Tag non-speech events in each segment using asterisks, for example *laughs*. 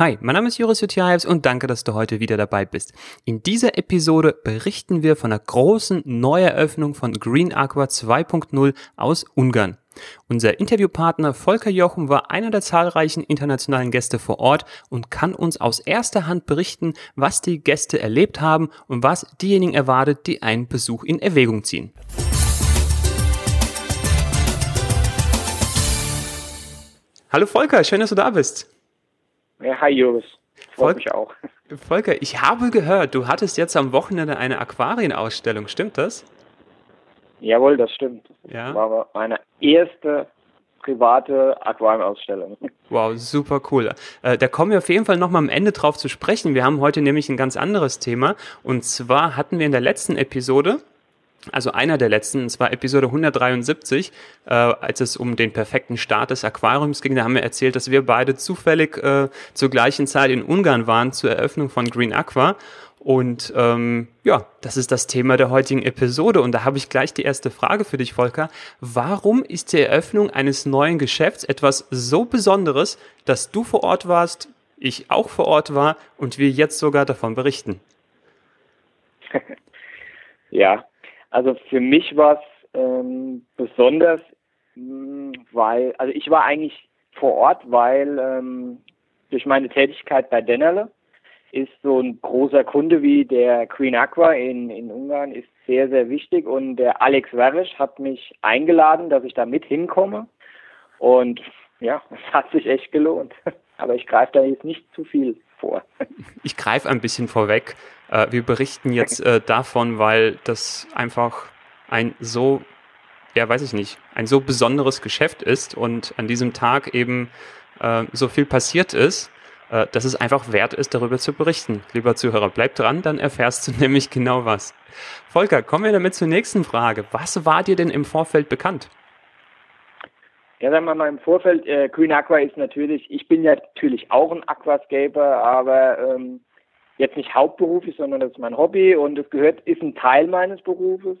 Hi, mein Name ist Joris Jutjaevs und danke, dass du heute wieder dabei bist. In dieser Episode berichten wir von der großen Neueröffnung von Green Aqua 2.0 aus Ungarn. Unser Interviewpartner Volker Jochen war einer der zahlreichen internationalen Gäste vor Ort und kann uns aus erster Hand berichten, was die Gäste erlebt haben und was diejenigen erwartet, die einen Besuch in Erwägung ziehen. Hallo Volker, schön, dass du da bist. Ja, hi Joris. Freut mich auch. *laughs* Volker, ich habe gehört, du hattest jetzt am Wochenende eine Aquarienausstellung, stimmt das? Jawohl, das stimmt. Ja. Das war meine erste private Aquariumausstellung. *laughs* Wow, super cool. Äh, da kommen wir auf jeden Fall nochmal am Ende drauf zu sprechen. Wir haben heute nämlich ein ganz anderes Thema. Und zwar hatten wir in der letzten Episode also einer der letzten, und zwar Episode 173, äh, als es um den perfekten Start des Aquariums ging, da haben wir erzählt, dass wir beide zufällig äh, zur gleichen Zeit in Ungarn waren zur Eröffnung von Green Aqua. Und ähm, ja, das ist das Thema der heutigen Episode. Und da habe ich gleich die erste Frage für dich, Volker. Warum ist die Eröffnung eines neuen Geschäfts etwas so Besonderes, dass du vor Ort warst, ich auch vor Ort war und wir jetzt sogar davon berichten? *laughs* ja, also für mich war es ähm, besonders, mh, weil, also ich war eigentlich vor Ort, weil ähm, durch meine Tätigkeit bei Dennerle ist so ein großer Kunde wie der Queen Aqua in, in Ungarn ist sehr, sehr wichtig und der Alex Verisch hat mich eingeladen, dass ich da mit hinkomme und ja, *laughs* es hat sich echt gelohnt. *laughs* Aber ich greife da jetzt nicht zu viel vor. Ich greife ein bisschen vorweg. Äh, wir berichten jetzt äh, davon, weil das einfach ein so, ja, weiß ich nicht, ein so besonderes Geschäft ist und an diesem Tag eben äh, so viel passiert ist, dass es einfach wert ist, darüber zu berichten. Lieber Zuhörer, bleib dran, dann erfährst du *laughs* nämlich genau was. Volker, kommen wir damit zur nächsten Frage. Was war dir denn im Vorfeld bekannt? Ja, sagen wir mal im Vorfeld, äh, Green Aqua ist natürlich, ich bin ja natürlich auch ein Aquascaper, aber ähm, jetzt nicht hauptberuflich, sondern das ist mein Hobby und es gehört, ist ein Teil meines Berufes.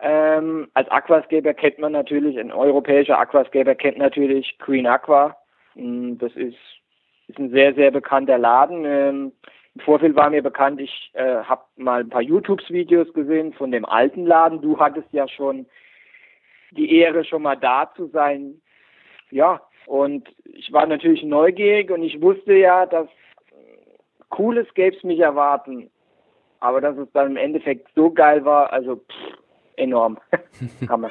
Ähm, als Aquascaper kennt man natürlich, ein europäischer Aquascaper kennt natürlich Green Aqua. Hm, das ist, ist ein sehr, sehr bekannter Laden. Ähm, Im Vorfeld war mir bekannt, ich äh, habe mal ein paar YouTube-Videos gesehen von dem alten Laden. Du hattest ja schon die Ehre, schon mal da zu sein. Ja, und ich war natürlich neugierig und ich wusste ja, dass Cooles gäbe es mich erwarten. Aber dass es dann im Endeffekt so geil war, also pff, enorm. *laughs* Hammer.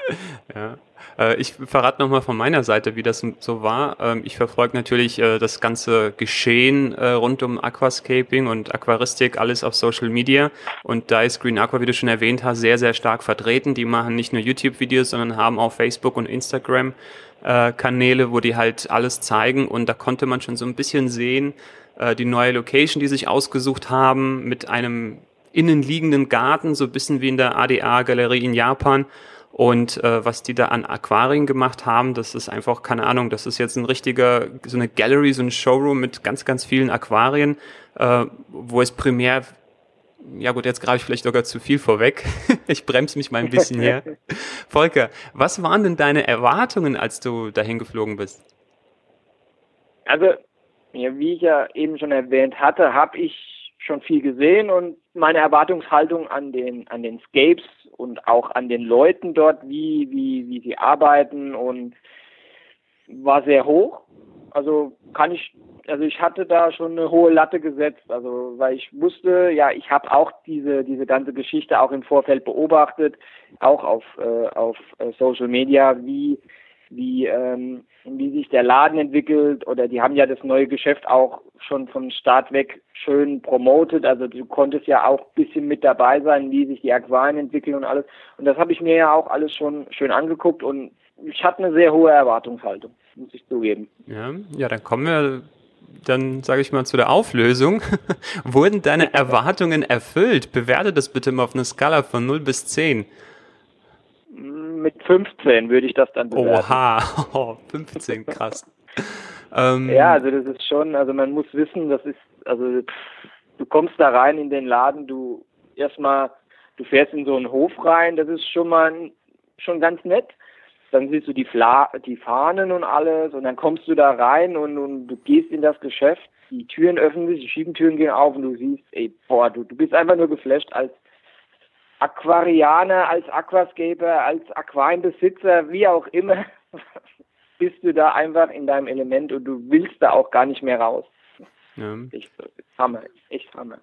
ja. Äh, ich verrate nochmal von meiner Seite, wie das so war. Ähm, ich verfolge natürlich äh, das ganze Geschehen äh, rund um Aquascaping und Aquaristik, alles auf Social Media. Und da ist Green Aqua, wie du schon erwähnt hast, sehr, sehr stark vertreten. Die machen nicht nur YouTube-Videos, sondern haben auch Facebook und Instagram Kanäle, wo die halt alles zeigen. Und da konnte man schon so ein bisschen sehen, die neue Location, die sich ausgesucht haben, mit einem innenliegenden Garten, so ein bisschen wie in der ADA-Galerie in Japan. Und äh, was die da an Aquarien gemacht haben, das ist einfach, keine Ahnung, das ist jetzt ein richtiger, so eine Gallery, so ein Showroom mit ganz, ganz vielen Aquarien, äh, wo es primär, ja gut, jetzt greife ich vielleicht sogar zu viel vorweg. *laughs* ich bremse mich mal ein bisschen her. *laughs* Volker, was waren denn deine Erwartungen, als du dahin geflogen bist? Also, ja, wie ich ja eben schon erwähnt hatte, habe ich schon viel gesehen und meine Erwartungshaltung an den an den Scapes und auch an den Leuten dort, wie wie wie sie arbeiten und war sehr hoch. Also kann ich also ich hatte da schon eine hohe Latte gesetzt, also weil ich wusste, ja, ich habe auch diese diese ganze Geschichte auch im Vorfeld beobachtet, auch auf äh, auf äh, Social Media, wie wie, ähm, wie sich der Laden entwickelt oder die haben ja das neue Geschäft auch schon vom Start weg schön promotet. Also du konntest ja auch ein bisschen mit dabei sein, wie sich die Aquarien entwickeln und alles. Und das habe ich mir ja auch alles schon schön angeguckt und ich hatte eine sehr hohe Erwartungshaltung, muss ich zugeben. Ja, ja dann kommen wir dann sage ich mal zu der Auflösung. *laughs* Wurden deine Erwartungen erfüllt? Bewerte das bitte mal auf einer Skala von 0 bis 10 mit 15 würde ich das dann bewerten. Oha, *laughs* 15, krass. ähm, ja, also das ist schon, also man muss wissen, das ist, also du kommst da rein in den Laden, du erstmal, du fährst in so einen Hof rein, das ist schon mal schon ganz nett. Dann siehst du die, Fla die Fahnen und alles und dann kommst du da rein und, und du gehst in das Geschäft, die Türen öffnen sich, die Schiebentüren gehen auf und du siehst, ey, boah, du, du bist einfach nur geflasht als Aquarianer, als Aquascaper, als Aquarienbesitzer, wie auch immer, *laughs* bist du da einfach in deinem Element und du willst da auch gar nicht mehr raus. Ja. Ich, Hammer, echt Hammer.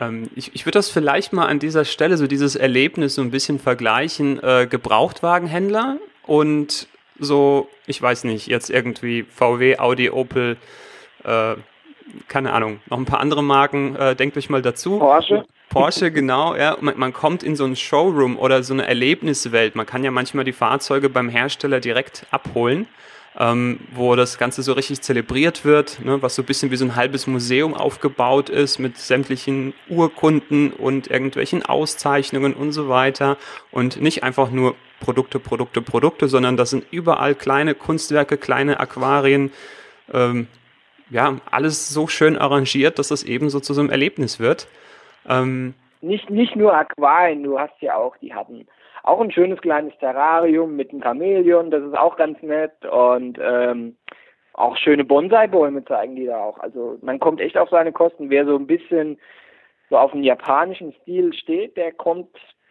Ähm, ich, ich würde das vielleicht mal an dieser Stelle, so dieses Erlebnis so ein bisschen vergleichen, äh, Gebrauchtwagenhändler und so, ich weiß nicht, jetzt irgendwie VW, Audi, Opel, äh, keine Ahnung, noch ein paar andere Marken, äh, denkt euch mal dazu. Porsche. Porsche, genau, ja. Man, man, kommt in so ein Showroom oder so eine Erlebniswelt. Man kann ja manchmal die Fahrzeuge beim Hersteller direkt abholen, ähm, wo das Ganze so richtig zelebriert wird, ne, was so ein bisschen wie so ein halbes Museum aufgebaut ist mit sämtlichen Urkunden und irgendwelchen Auszeichnungen und so weiter. Und nicht einfach nur Produkte, Produkte, Produkte, sondern das sind überall kleine Kunstwerke, kleine Aquarien, ähm, ja, alles so schön arrangiert, dass das eben so zu so einem Erlebnis wird. Ähm, nicht, nicht nur Aquarien, du hast ja auch, die hatten auch ein schönes kleines Terrarium mit einem Chamäleon, das ist auch ganz nett und ähm, auch schöne Bonsai-Bäume zeigen die da auch. Also man kommt echt auf seine Kosten. Wer so ein bisschen so auf den japanischen Stil steht, der kommt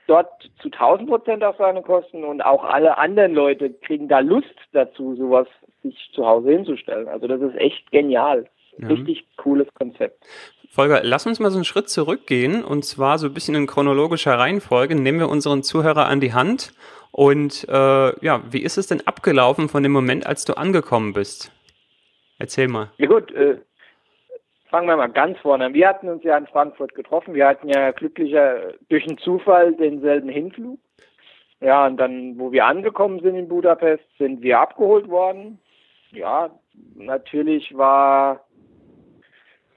dort zu 1000 Prozent auf seine Kosten und auch alle anderen Leute kriegen da Lust dazu, sowas sich zu Hause hinzustellen. Also das ist echt genial. Ja. Richtig cooles Konzept. Volker, lass uns mal so einen Schritt zurückgehen und zwar so ein bisschen in chronologischer Reihenfolge. Nehmen wir unseren Zuhörer an die Hand und äh, ja, wie ist es denn abgelaufen von dem Moment, als du angekommen bist? Erzähl mal. Ja gut, äh, fangen wir mal ganz vorne an. Wir hatten uns ja in Frankfurt getroffen. Wir hatten ja glücklicher durch einen Zufall denselben Hinflug. Ja, und dann, wo wir angekommen sind in Budapest, sind wir abgeholt worden. Ja, natürlich war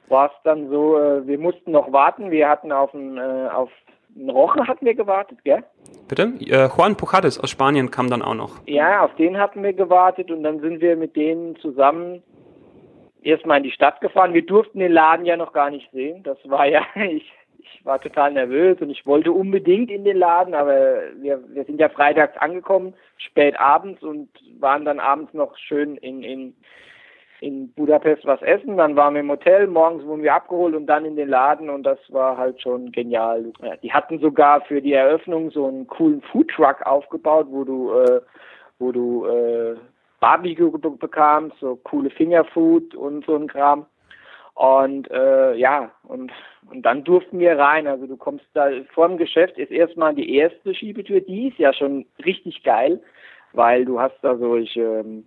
war es dann so, äh, wir mussten noch warten. Wir hatten auf einen, äh, auf einen Roche hatten wir gewartet, gell? Bitte? Äh, Juan Pujares aus Spanien kam dann auch noch. Ja, auf den hatten wir gewartet und dann sind wir mit denen zusammen erstmal in die Stadt gefahren. Wir durften den Laden ja noch gar nicht sehen. Das war ja, *laughs* ich, ich war total nervös und ich wollte unbedingt in den Laden, aber wir, wir sind ja freitags angekommen, spät abends und waren dann abends noch schön in, in, in Budapest was essen. Dann waren wir im Hotel, morgens wurden wir abgeholt und dann in den Laden und das war halt schon genial. Ja, die hatten sogar für die Eröffnung so einen coolen Foodtruck aufgebaut, wo du, äh, wo du äh, Barbecue bekamst, so coole Fingerfood und so ein Kram. Und äh, ja, und, und dann durften wir rein. Also du kommst da vor dem Geschäft ist erstmal die erste Schiebetür, die ist ja schon richtig geil, weil du hast da solche ähm,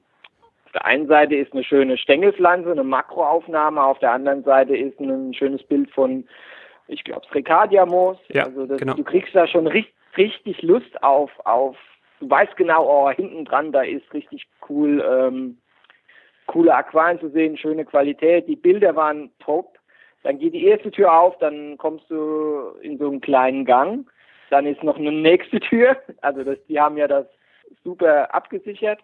der einen Seite ist eine schöne Stängelpflanze, eine Makroaufnahme, auf der anderen Seite ist ein schönes Bild von, ich glaube, Srecadia-Moos. Ja, also das, genau. du kriegst da schon richtig, richtig Lust auf, auf du weißt genau, oh, hinten dran, da ist richtig cool, ähm, coole Aquarien zu sehen, schöne Qualität. Die Bilder waren top. Dann geht die erste Tür auf, dann kommst du in so einen kleinen Gang. Dann ist noch eine nächste *laughs* Tür. Also das, die haben ja das super abgesichert.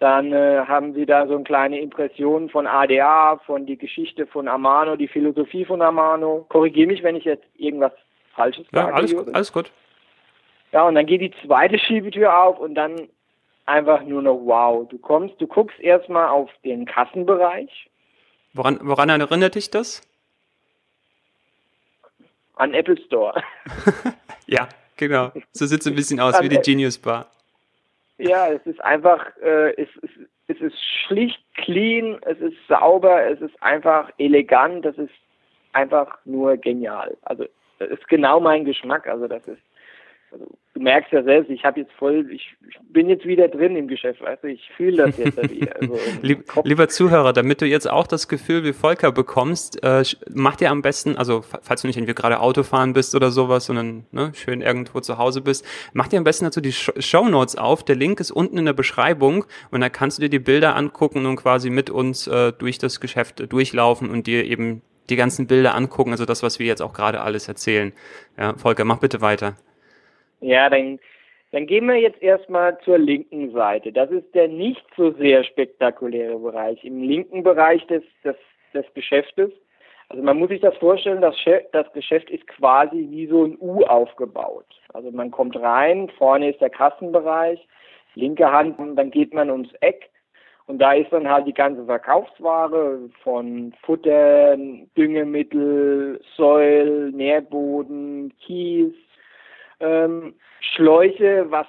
Dann äh, haben sie da so eine kleine Impression von ADA, von die Geschichte von Amano, die Philosophie von Amano. Korrigiere mich, wenn ich jetzt irgendwas Falsches sage. Ja, alles, alles gut. Ja, und dann geht die zweite Schiebetür auf und dann einfach nur noch wow. Du kommst, du guckst erstmal auf den Kassenbereich. Woran, woran erinnert dich das? An Apple Store. *laughs* ja, genau. So sieht es ein bisschen aus wie die Genius Bar. Ja, es ist einfach, äh, es, es, es ist schlicht, clean, es ist sauber, es ist einfach elegant, das ist einfach nur genial. Also, das ist genau mein Geschmack. Also, das ist also, du merkst ja selbst, ich habe jetzt voll, ich, ich, bin jetzt wieder drin im Geschäft, weißt du, ich fühle das jetzt wieder. Also Lieb, lieber Zuhörer, damit du jetzt auch das Gefühl wie Volker bekommst, äh, mach dir am besten, also falls du nicht irgendwie gerade Auto fahren bist oder sowas, sondern ne, schön irgendwo zu Hause bist, mach dir am besten dazu die Show Notes auf. Der Link ist unten in der Beschreibung und da kannst du dir die Bilder angucken und quasi mit uns äh, durch das Geschäft durchlaufen und dir eben die ganzen Bilder angucken, also das, was wir jetzt auch gerade alles erzählen. Ja, Volker, mach bitte weiter. Ja, dann, dann gehen wir jetzt erstmal zur linken Seite. Das ist der nicht so sehr spektakuläre Bereich. Im linken Bereich des, des, des Geschäftes Also man muss sich das vorstellen, das, das Geschäft ist quasi wie so ein U aufgebaut. Also man kommt rein, vorne ist der Kassenbereich, linke Hand, und dann geht man ums Eck und da ist dann halt die ganze Verkaufsware von Futter, Düngemittel, Säul, Nährboden, Kies, ähm, Schläuche, was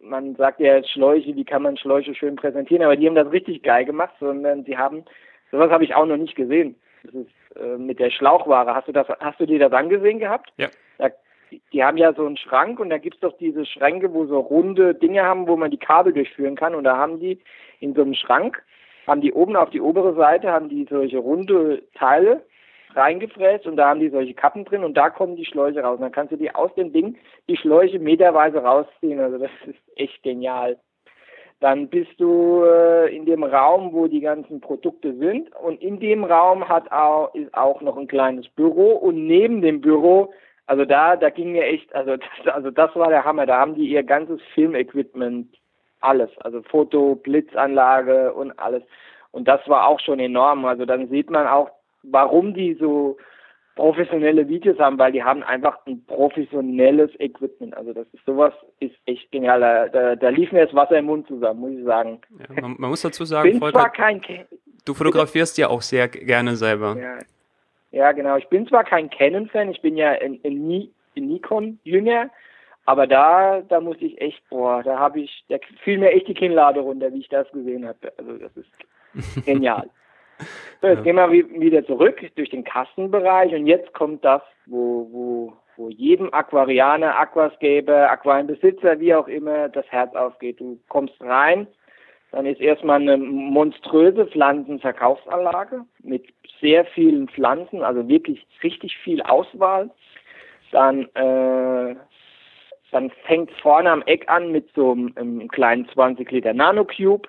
man sagt ja Schläuche, wie kann man Schläuche schön präsentieren, aber die haben das richtig geil gemacht, sondern sie haben, sowas habe ich auch noch nicht gesehen. Das ist äh, mit der Schlauchware. Hast du das, hast du dir das angesehen gehabt? Ja. Da, die haben ja so einen Schrank und da gibt's doch diese Schränke, wo so runde Dinge haben, wo man die Kabel durchführen kann. Und da haben die in so einem Schrank, haben die oben auf die obere Seite, haben die solche runde Teile reingefräst und da haben die solche Kappen drin und da kommen die Schläuche raus. Und dann kannst du die aus dem Ding die Schläuche meterweise rausziehen. Also das ist echt genial. Dann bist du äh, in dem Raum, wo die ganzen Produkte sind und in dem Raum hat auch, ist auch noch ein kleines Büro und neben dem Büro, also da, da ging mir echt, also *laughs* das, also das war der Hammer. Da haben die ihr ganzes Filmequipment, alles, also Foto, Blitzanlage und alles. Und das war auch schon enorm. Also dann sieht man auch, warum die so professionelle Videos haben, weil die haben einfach ein professionelles Equipment. Also das ist sowas ist echt genial. Da, da, lief mir das Wasser im Mund zusammen, muss ich sagen. Ja, man, man, muss dazu sagen, bin Volker, zwar kein du fotografierst ja auch sehr gerne selber. Ja, ja genau. Ich bin zwar kein Canon-Fan, ich bin ja in, in, in Nikon-Jünger, aber da, da muss ich echt, boah, da habe ich, da fiel mir echt die Kinnlade runter, wie ich das gesehen habe. Also das ist *laughs* genial. So, jetzt ja. gehen wir wieder zurück durch den Kassenbereich und jetzt kommt das, wo, wo, wo jedem Aquarianer, Aquascaper, Aquarienbesitzer, wie auch immer, das Herz aufgeht. Du kommst rein, dann ist erstmal eine monströse Pflanzenverkaufsanlage mit sehr vielen Pflanzen, also wirklich richtig viel Auswahl. Dann, äh, dann fängt vorne am Eck an mit so einem, einem kleinen 20 Liter Nanocube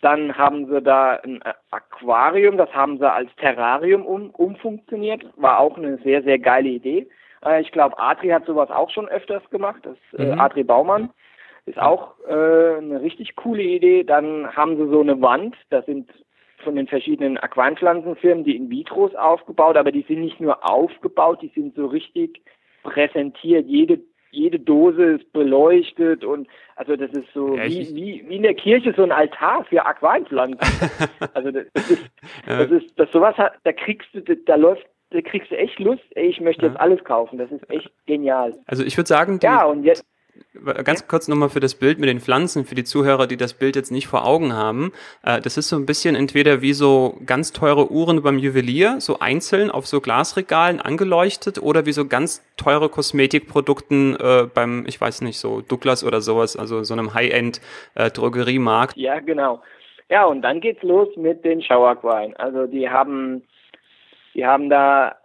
dann haben sie da ein Aquarium, das haben sie als Terrarium um, umfunktioniert. War auch eine sehr, sehr geile Idee. Äh, ich glaube, Adri hat sowas auch schon öfters gemacht. Das äh, mhm. Adri Baumann ist auch äh, eine richtig coole Idee. Dann haben sie so eine Wand, das sind von den verschiedenen Aquarienpflanzenfirmen die in Vitros aufgebaut, aber die sind nicht nur aufgebaut, die sind so richtig präsentiert. Jede jede Dose ist beleuchtet und also das ist so ja, wie, wie, wie in der Kirche so ein Altar für Aquarienpflanzen. *laughs* also das, das ist, das ist, das sowas hat, da kriegst du, da läuft da kriegst du echt Lust, ey, ich möchte jetzt alles kaufen. Das ist echt genial. Also ich würde sagen, die, ja, und jetzt, Ganz kurz nochmal für das Bild mit den Pflanzen, für die Zuhörer, die das Bild jetzt nicht vor Augen haben. Äh, das ist so ein bisschen entweder wie so ganz teure Uhren beim Juwelier, so einzeln auf so Glasregalen angeleuchtet oder wie so ganz teure Kosmetikprodukten äh, beim, ich weiß nicht, so Douglas oder sowas, also so einem High-End-Drogeriemarkt. Äh, ja, genau. Ja, und dann geht's los mit den Schauerquallen. Also die haben, die haben da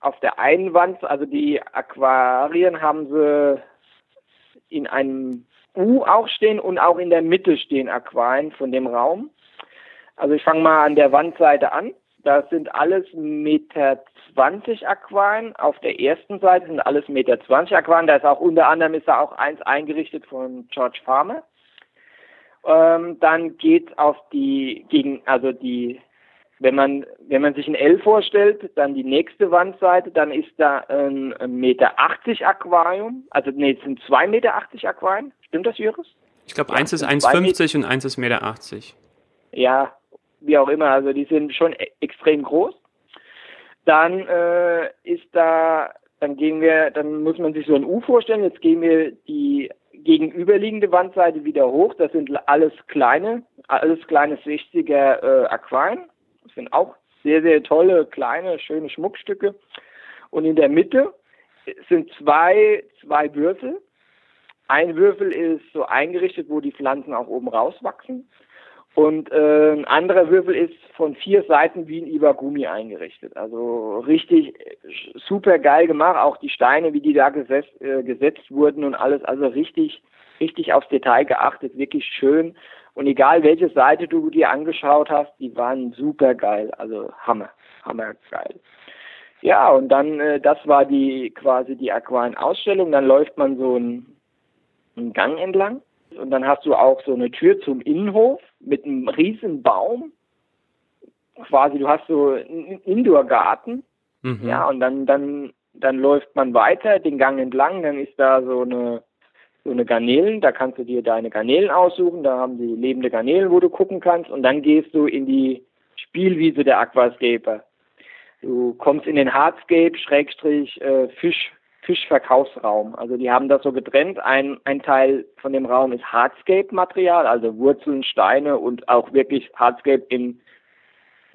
auf der einen Wand, also die Aquarien haben sie in einem U auch stehen und auch in der Mitte stehen Aquarien von dem Raum. Also ich fange mal an der Wandseite an. Das sind alles Meter 20 Aquarien. Auf der ersten Seite sind alles Meter 20 Aquarien. Da ist auch unter anderem ist da auch eins eingerichtet von George Farmer. Ähm, dann geht auf die gegen also die wenn man, wenn man sich ein L vorstellt, dann die nächste Wandseite, dann ist da ein, Meter 80 Aquarium. Also, nee, es sind zwei Meter 80 Aquarien. Stimmt das, Iris? Ich glaube, eins ist 1,50 und eins ist Meter 80. Ja, wie auch immer. Also, die sind schon e extrem groß. Dann äh, ist da, dann gehen wir, dann muss man sich so ein U vorstellen. Jetzt gehen wir die gegenüberliegende Wandseite wieder hoch. Das sind alles kleine, alles kleine 60er äh, Aquarien. Sind auch sehr, sehr tolle, kleine, schöne Schmuckstücke. Und in der Mitte sind zwei, zwei Würfel. Ein Würfel ist so eingerichtet, wo die Pflanzen auch oben rauswachsen. Und äh, ein anderer Würfel ist von vier Seiten wie ein Iwagumi eingerichtet. Also richtig super geil gemacht. Auch die Steine, wie die da gesetzt, äh, gesetzt wurden und alles. Also richtig, richtig aufs Detail geachtet. Wirklich schön. Und egal welche Seite du dir angeschaut hast, die waren super geil. Also Hammer, Hammer geil. Ja, und dann, äh, das war die quasi die Aquarien-Ausstellung. Dann läuft man so einen, einen Gang entlang. Und dann hast du auch so eine Tür zum Innenhof mit einem riesen Baum. quasi, du hast so einen Indoor-Garten, mhm. ja, und dann, dann, dann läuft man weiter den Gang entlang, dann ist da so eine, so eine Garnelen, da kannst du dir deine Garnelen aussuchen, da haben sie lebende Garnelen, wo du gucken kannst, und dann gehst du in die Spielwiese der Aquascaper. Du kommst in den Hardscape, Schrägstrich, äh, Fisch, Fischverkaufsraum. Also die haben das so getrennt. Ein, ein Teil von dem Raum ist Hardscape-Material, also Wurzeln, Steine und auch wirklich Hardscape im,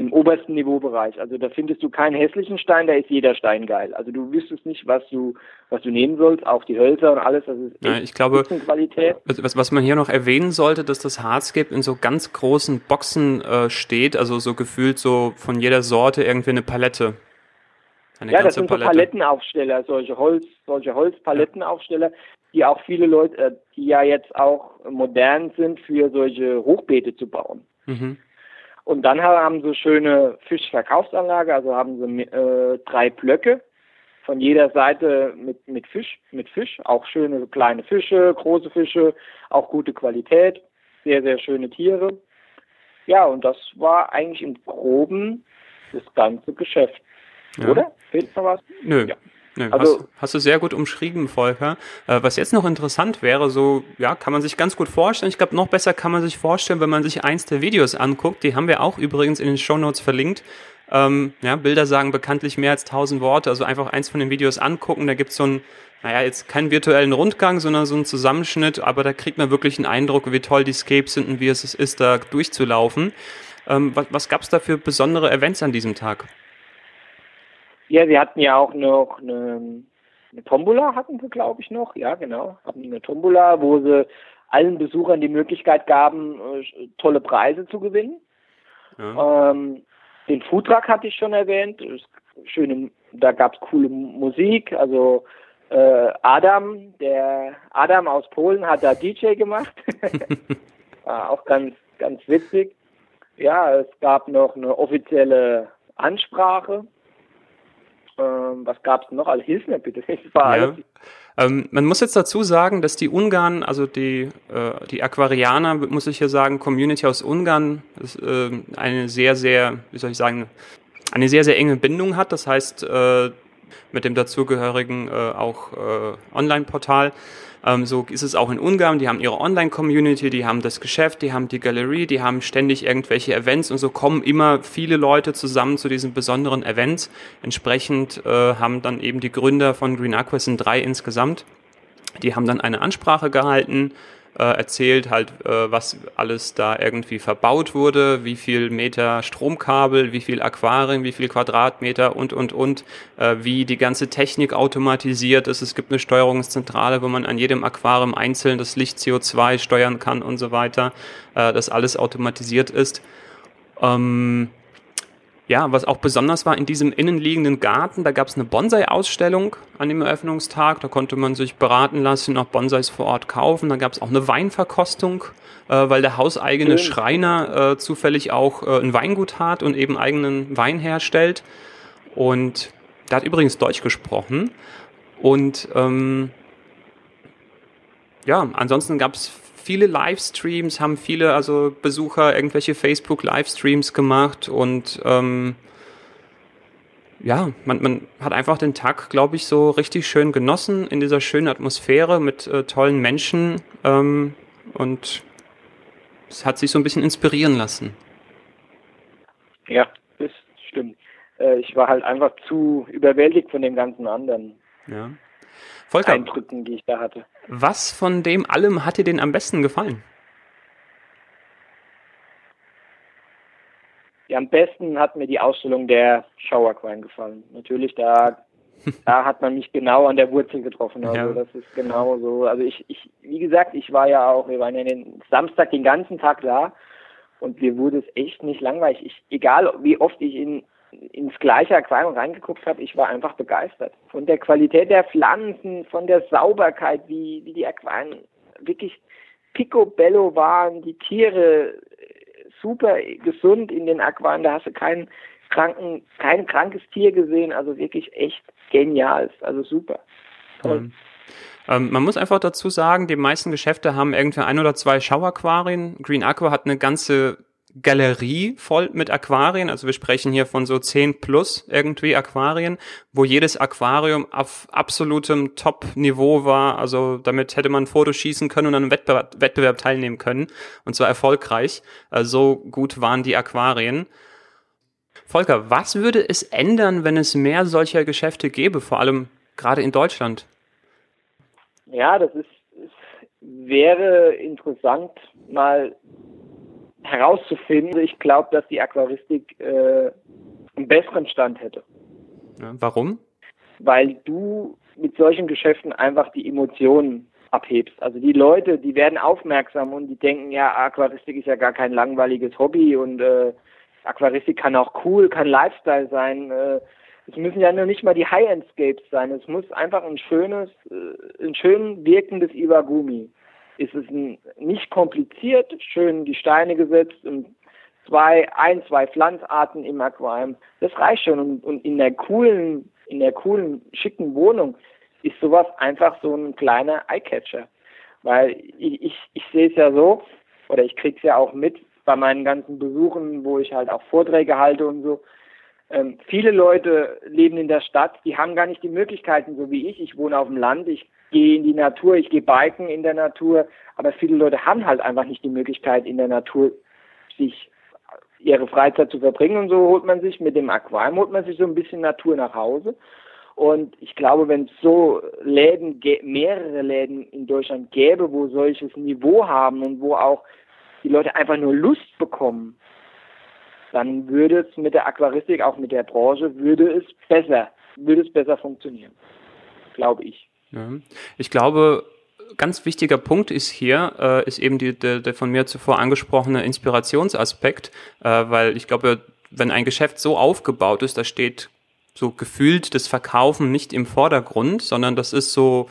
im obersten Niveaubereich. Also da findest du keinen hässlichen Stein, da ist jeder Stein geil. Also du wüsstest nicht, was du, was du nehmen sollst, auch die Hölzer und alles. Das ist ja, ich glaube, Was, was man hier noch erwähnen sollte, dass das Hardscape in so ganz großen Boxen äh, steht, also so gefühlt so von jeder Sorte irgendwie eine Palette. Eine ja, das sind Palette. so Palettenaufsteller, solche Holz, solche Holzpalettenaufsteller, die auch viele Leute, äh, die ja jetzt auch modern sind, für solche Hochbeete zu bauen. Mhm. Und dann haben sie schöne Fischverkaufsanlage, also haben sie äh, drei Blöcke von jeder Seite mit, mit Fisch, mit Fisch, auch schöne kleine Fische, große Fische, auch gute Qualität, sehr, sehr schöne Tiere. Ja, und das war eigentlich im Groben das ganze Geschäft. Ja. Oder? Fehlt noch was? Nö. Ja. Nö, also, hast, hast, du sehr gut umschrieben, Volker. Äh, was jetzt noch interessant wäre, so, ja, kann man sich ganz gut vorstellen. Ich glaube, noch besser kann man sich vorstellen, wenn man sich eins der Videos anguckt. Die haben wir auch übrigens in den Show Notes verlinkt. Ähm, ja, Bilder sagen bekanntlich mehr als tausend Worte. Also einfach eins von den Videos angucken. Da gibt's so ein, naja, jetzt keinen virtuellen Rundgang, sondern so einen Zusammenschnitt. Aber da kriegt man wirklich einen Eindruck, wie toll die Scapes sind und wie es ist, da durchzulaufen. Ähm, was was gab's da für besondere Events an diesem Tag? Ja, sie hatten ja auch noch eine, eine Tombola, hatten sie, glaube ich, noch. Ja, genau. Hatten eine Tombola, wo sie allen Besuchern die Möglichkeit gaben, äh, tolle Preise zu gewinnen. Ja. Ähm, den Foodtruck hatte ich schon erwähnt. Schöne, da gab es coole Musik. Also äh, Adam, der Adam aus Polen hat da DJ gemacht. *laughs* War auch ganz, ganz witzig. Ja, es gab noch eine offizielle Ansprache ähm, was gab es noch? Also hilf mir bitte. *laughs* Ja. Ähm, man muss jetzt dazu sagen, dass die Ungarn, also die, äh, die Aquarianer, muss ich hier sagen, Community aus Ungarn, ist, äh, eine sehr, sehr, wie soll ich sagen, eine sehr, sehr enge Bindung hat. Das heißt, äh, mit dem dazugehörigen äh, auch äh, Online-Portal. Ähm, so ist es auch in Ungarn. Die haben ihre Online-Community, die haben das Geschäft, die haben die Galerie, die haben ständig irgendwelche Events und so kommen immer viele Leute zusammen zu diesen besonderen Events. Entsprechend äh, haben dann eben die Gründer von Green Aqua sind drei insgesamt. Die haben dann eine Ansprache gehalten äh, erzählt, halt, äh, was alles da irgendwie verbaut wurde, wie viel Meter Stromkabel, wie viel Aquarien, wie viel Quadratmeter und, und, und, äh, wie die ganze Technik automatisiert ist. Es gibt eine Steuerungszentrale, wo man an jedem Aquarium einzeln das Licht CO2 steuern kann und so weiter, äh, dass alles automatisiert ist. Ähm, ja, was auch besonders war, in diesem innenliegenden Garten, da gab es eine Bonsai-Ausstellung an dem Eröffnungstag. Da konnte man sich beraten lassen, auch Bonsais vor Ort kaufen. Da gab es auch eine Weinverkostung, äh, weil der hauseigene Schön. Schreiner äh, zufällig auch äh, ein Weingut hat und eben eigenen Wein herstellt. Und der hat übrigens Deutsch gesprochen. Und ähm, ja, ansonsten gab es viele Livestreams, haben viele also Besucher irgendwelche Facebook-Livestreams gemacht und ähm, ja, man, man hat einfach den Tag, glaube ich, so richtig schön genossen in dieser schönen Atmosphäre mit äh, tollen Menschen ähm, und es hat sich so ein bisschen inspirieren lassen. Ja, das stimmt. Äh, ich war halt einfach zu überwältigt von dem ganzen anderen. Ja. Volker, Eindrücken, die ich da hatte. Was von dem allem hat dir denn am besten gefallen? Ja, am besten hat mir die Ausstellung der Shower gefallen. Natürlich, da, *laughs* da hat man mich genau an der Wurzel getroffen. Also ja. das ist genau so. Also ich, ich, wie gesagt, ich war ja auch, wir waren ja den Samstag den ganzen Tag da und mir wurde es echt nicht langweilig. Ich, egal wie oft ich in ins gleiche Aquarium reingeguckt habe, ich war einfach begeistert. Von der Qualität der Pflanzen, von der Sauberkeit, wie, wie die Aquarien wirklich picobello waren, die Tiere super gesund in den Aquarien, da hast du keinen kranken, kein krankes Tier gesehen, also wirklich echt genial, also super. Toll. Mhm. Ähm, man muss einfach dazu sagen, die meisten Geschäfte haben irgendwie ein oder zwei Schauaquarien. Green Aqua hat eine ganze Galerie voll mit Aquarien. Also wir sprechen hier von so 10 plus irgendwie Aquarien, wo jedes Aquarium auf absolutem Top-Niveau war. Also damit hätte man Fotos schießen können und an einem Wettbewerb, Wettbewerb teilnehmen können. Und zwar erfolgreich. Also so gut waren die Aquarien. Volker, was würde es ändern, wenn es mehr solcher Geschäfte gäbe, vor allem gerade in Deutschland? Ja, das ist, wäre interessant, mal herauszufinden. Ich glaube, dass die Aquaristik äh, einen besseren Stand hätte. Warum? Weil du mit solchen Geschäften einfach die Emotionen abhebst. Also die Leute, die werden aufmerksam und die denken, ja, Aquaristik ist ja gar kein langweiliges Hobby und äh, Aquaristik kann auch cool, kann Lifestyle sein. Äh, es müssen ja nur nicht mal die High-End-Scapes sein. Es muss einfach ein schönes, äh, ein schön wirkendes Iwagumi ist es nicht kompliziert, schön die Steine gesetzt und zwei, ein, zwei Pflanzarten im Aquarium. Das reicht schon. Und, und in der coolen, in der coolen, schicken Wohnung ist sowas einfach so ein kleiner Eyecatcher. Weil ich, ich, ich sehe es ja so, oder ich kriege es ja auch mit bei meinen ganzen Besuchen, wo ich halt auch Vorträge halte und so. Ähm, viele Leute leben in der Stadt, die haben gar nicht die Möglichkeiten, so wie ich. Ich wohne auf dem Land, ich gehe in die Natur, ich gehe biken in der Natur, aber viele Leute haben halt einfach nicht die Möglichkeit, in der Natur sich ihre Freizeit zu verbringen und so holt man sich mit dem Aquarium, holt man sich so ein bisschen Natur nach Hause. Und ich glaube, wenn es so Läden, mehrere Läden in Deutschland gäbe, wo solches Niveau haben und wo auch die Leute einfach nur Lust bekommen, dann würde es mit der Aquaristik, auch mit der Branche, würde es besser, würde es besser funktionieren. Glaube ich. Ich glaube, ganz wichtiger Punkt ist hier, äh, ist eben die, der, der von mir zuvor angesprochene Inspirationsaspekt, äh, weil ich glaube, wenn ein Geschäft so aufgebaut ist, da steht so gefühlt das Verkaufen nicht im Vordergrund, sondern das ist so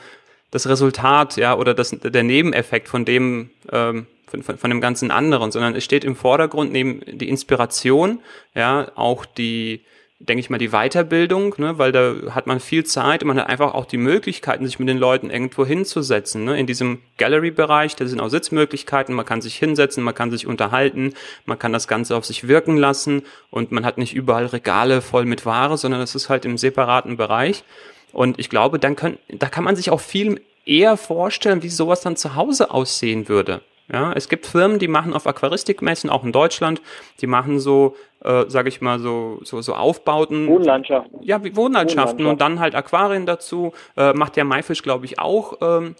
das Resultat, ja, oder das, der Nebeneffekt von dem, ähm, von, von, von dem ganzen anderen, sondern es steht im Vordergrund neben die Inspiration, ja, auch die, denke ich mal, die Weiterbildung, ne, weil da hat man viel Zeit und man hat einfach auch die Möglichkeiten, sich mit den Leuten irgendwo hinzusetzen. Ne. In diesem Gallery-Bereich, da sind auch Sitzmöglichkeiten, man kann sich hinsetzen, man kann sich unterhalten, man kann das Ganze auf sich wirken lassen und man hat nicht überall Regale voll mit Ware, sondern das ist halt im separaten Bereich. Und ich glaube, dann können, da kann man sich auch viel eher vorstellen, wie sowas dann zu Hause aussehen würde. Ja, es gibt Firmen, die machen auf Aquaristikmessen, auch in Deutschland, die machen so, äh, sage ich mal, so, so, so Aufbauten. Wohnlandschaften. Ja, wie Wohnlandschaften und dann halt Aquarien dazu. Äh, macht der Maifisch, glaube ich, auch. Ähm,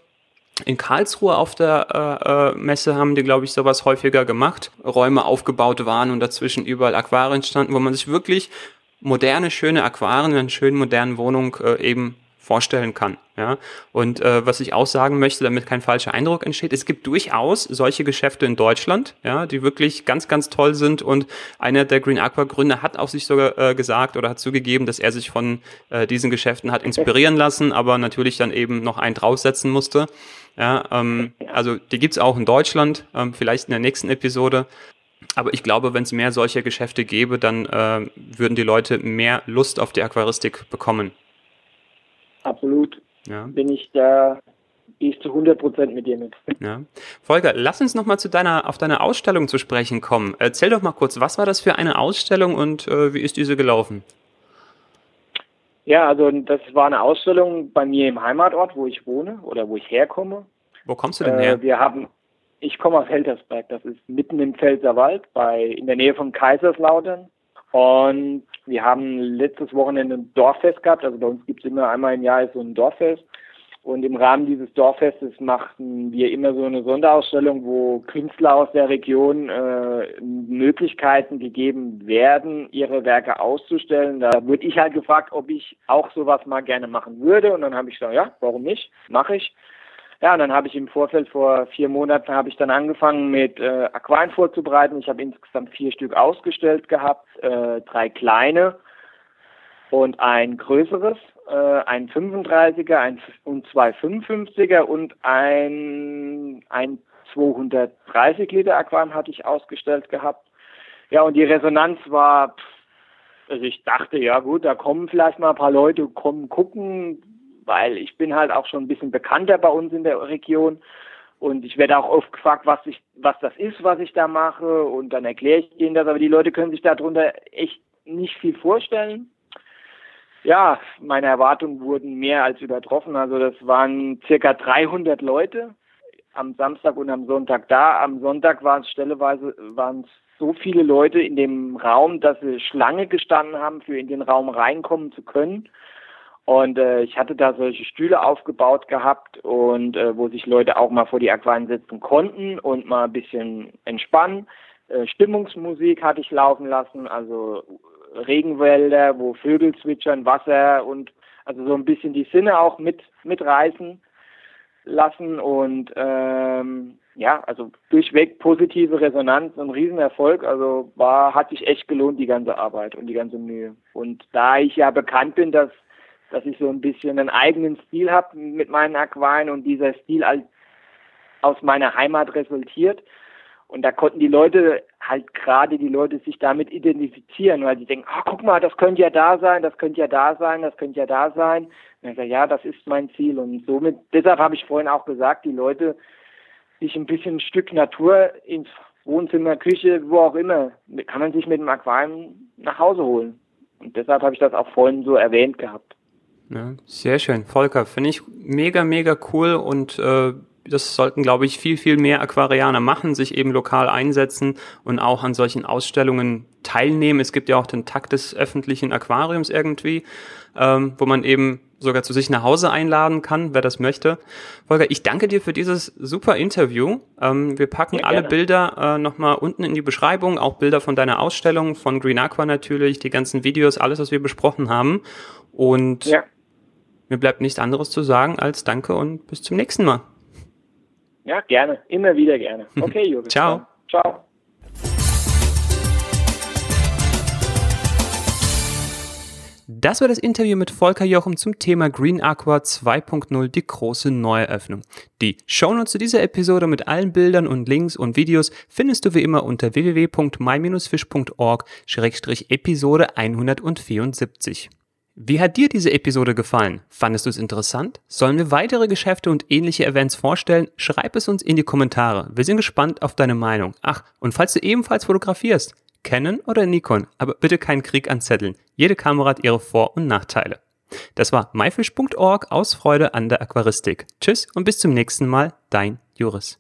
in Karlsruhe auf der äh, äh, Messe haben die, glaube ich, sowas häufiger gemacht. Räume aufgebaut waren und dazwischen überall Aquarien standen, wo man sich wirklich moderne, schöne Aquarien in einer schönen, modernen Wohnung äh, eben vorstellen kann. Ja? Und äh, was ich auch sagen möchte, damit kein falscher Eindruck entsteht, es gibt durchaus solche Geschäfte in Deutschland, ja, die wirklich ganz, ganz toll sind. Und einer der Green Aqua Gründer hat auch sich sogar äh, gesagt oder hat zugegeben, dass er sich von äh, diesen Geschäften hat inspirieren lassen, aber natürlich dann eben noch einen draufsetzen musste. Ja, ähm, also die gibt's auch in Deutschland, ähm, vielleicht in der nächsten Episode. Aber ich glaube, wenn es mehr solcher Geschäfte gäbe, dann äh, würden die Leute mehr Lust auf die Aquaristik bekommen. Absolut. Ja. Bin ich da gehe ich zu 100 Prozent mit dir mit. Ja. Volker, lass uns nochmal zu deiner, auf deine Ausstellung zu sprechen kommen. Erzähl doch mal kurz, was war das für eine Ausstellung und äh, wie ist diese gelaufen? Ja, also das war eine Ausstellung bei mir im Heimatort, wo ich wohne oder wo ich herkomme. Wo kommst du denn her? Äh, wir haben, ich komme aus Heltersberg, das ist mitten im Pfälzerwald, bei, in der Nähe von Kaiserslautern. Und wir haben letztes Wochenende ein Dorffest gehabt. Also bei uns gibt es immer einmal im Jahr so ein Dorffest. Und im Rahmen dieses Dorffestes machten wir immer so eine Sonderausstellung, wo Künstler aus der Region äh, Möglichkeiten gegeben werden, ihre Werke auszustellen. Da wurde ich halt gefragt, ob ich auch sowas mal gerne machen würde. Und dann habe ich gesagt, ja, warum nicht? Mache ich. Ja, und dann habe ich im Vorfeld vor vier Monaten habe ich dann angefangen mit äh, Aquarien vorzubereiten. Ich habe insgesamt vier Stück ausgestellt gehabt, äh, drei kleine und ein größeres, äh, ein 35er ein, und zwei 55er und ein, ein 230 Liter Aquarium hatte ich ausgestellt gehabt. Ja, und die Resonanz war, also ich dachte, ja gut, da kommen vielleicht mal ein paar Leute, kommen gucken, weil ich bin halt auch schon ein bisschen bekannter bei uns in der Region. Und ich werde auch oft gefragt, was ich, was das ist, was ich da mache. Und dann erkläre ich denen das. Aber die Leute können sich darunter echt nicht viel vorstellen. Ja, meine Erwartungen wurden mehr als übertroffen. Also das waren circa 300 Leute am Samstag und am Sonntag da. Am Sonntag waren es stelleweise waren es so viele Leute in dem Raum, dass sie Schlange gestanden haben, für in den Raum reinkommen zu können. Und äh, ich hatte da solche Stühle aufgebaut gehabt und äh, wo sich Leute auch mal vor die Aquarien setzen konnten und mal ein bisschen entspannen. Äh, Stimmungsmusik hatte ich laufen lassen, also Regenwälder, wo Vögel zwitschern, Wasser und also so ein bisschen die Sinne auch mit mitreißen lassen und ähm, ja, also durchweg positive Resonanz, ein Riesenerfolg. Also war, hat sich echt gelohnt, die ganze Arbeit und die ganze Mühe. Und da ich ja bekannt bin, dass, dass ich so ein bisschen einen eigenen Stil habe mit meinen Aquarien und dieser Stil als, aus meiner Heimat resultiert. Und da konnten die Leute, halt gerade die Leute sich damit identifizieren, weil sie denken, ah, guck mal, das könnte ja da sein, das könnte ja da sein, das könnte ja da sein. Und ich sage, ja, das ist mein Ziel. Und somit, deshalb habe ich vorhin auch gesagt, die Leute sich ein bisschen ein Stück Natur ins Wohnzimmer, Küche, wo auch immer, kann man sich mit dem Aquarium nach Hause holen. Und deshalb habe ich das auch vorhin so erwähnt gehabt. Ja, sehr schön. Volker, finde ich mega, mega cool und äh, das sollten, glaube ich, viel, viel mehr Aquarianer machen, sich eben lokal einsetzen und auch an solchen Ausstellungen teilnehmen. Es gibt ja auch den Takt des öffentlichen Aquariums irgendwie, ähm, wo man eben sogar zu sich nach Hause einladen kann, wer das möchte. Volker, ich danke dir für dieses super Interview. Ähm, wir packen ja, alle Bilder äh, nochmal unten in die Beschreibung, auch Bilder von deiner Ausstellung, von Green Aqua natürlich, die ganzen Videos, alles, was wir besprochen haben. Und ja. Mir bleibt nichts anderes zu sagen als Danke und bis zum nächsten Mal. Ja, gerne. Immer wieder gerne. *laughs* Okay, Jürgen. Ciao. Ciao. Das war das Interview mit Volker Jochum zum Thema Green Aqua 2.0, die große Neueröffnung. Die Shownotes zu dieser Episode mit allen Bildern und Links und Videos findest du wie immer unter www.my-fish.org-episode 174. Wie hat dir diese Episode gefallen? Fandest du es interessant? Sollen wir weitere Geschäfte und ähnliche Events vorstellen? Schreib es uns in die Kommentare. Wir sind gespannt auf deine Meinung. Ach, und falls du ebenfalls fotografierst, Canon oder Nikon, aber bitte keinen Krieg an Zetteln. Jede Kamera hat ihre Vor- und Nachteile. Das war myfish.org aus Freude an der Aquaristik. Tschüss und bis zum nächsten Mal, dein Juris.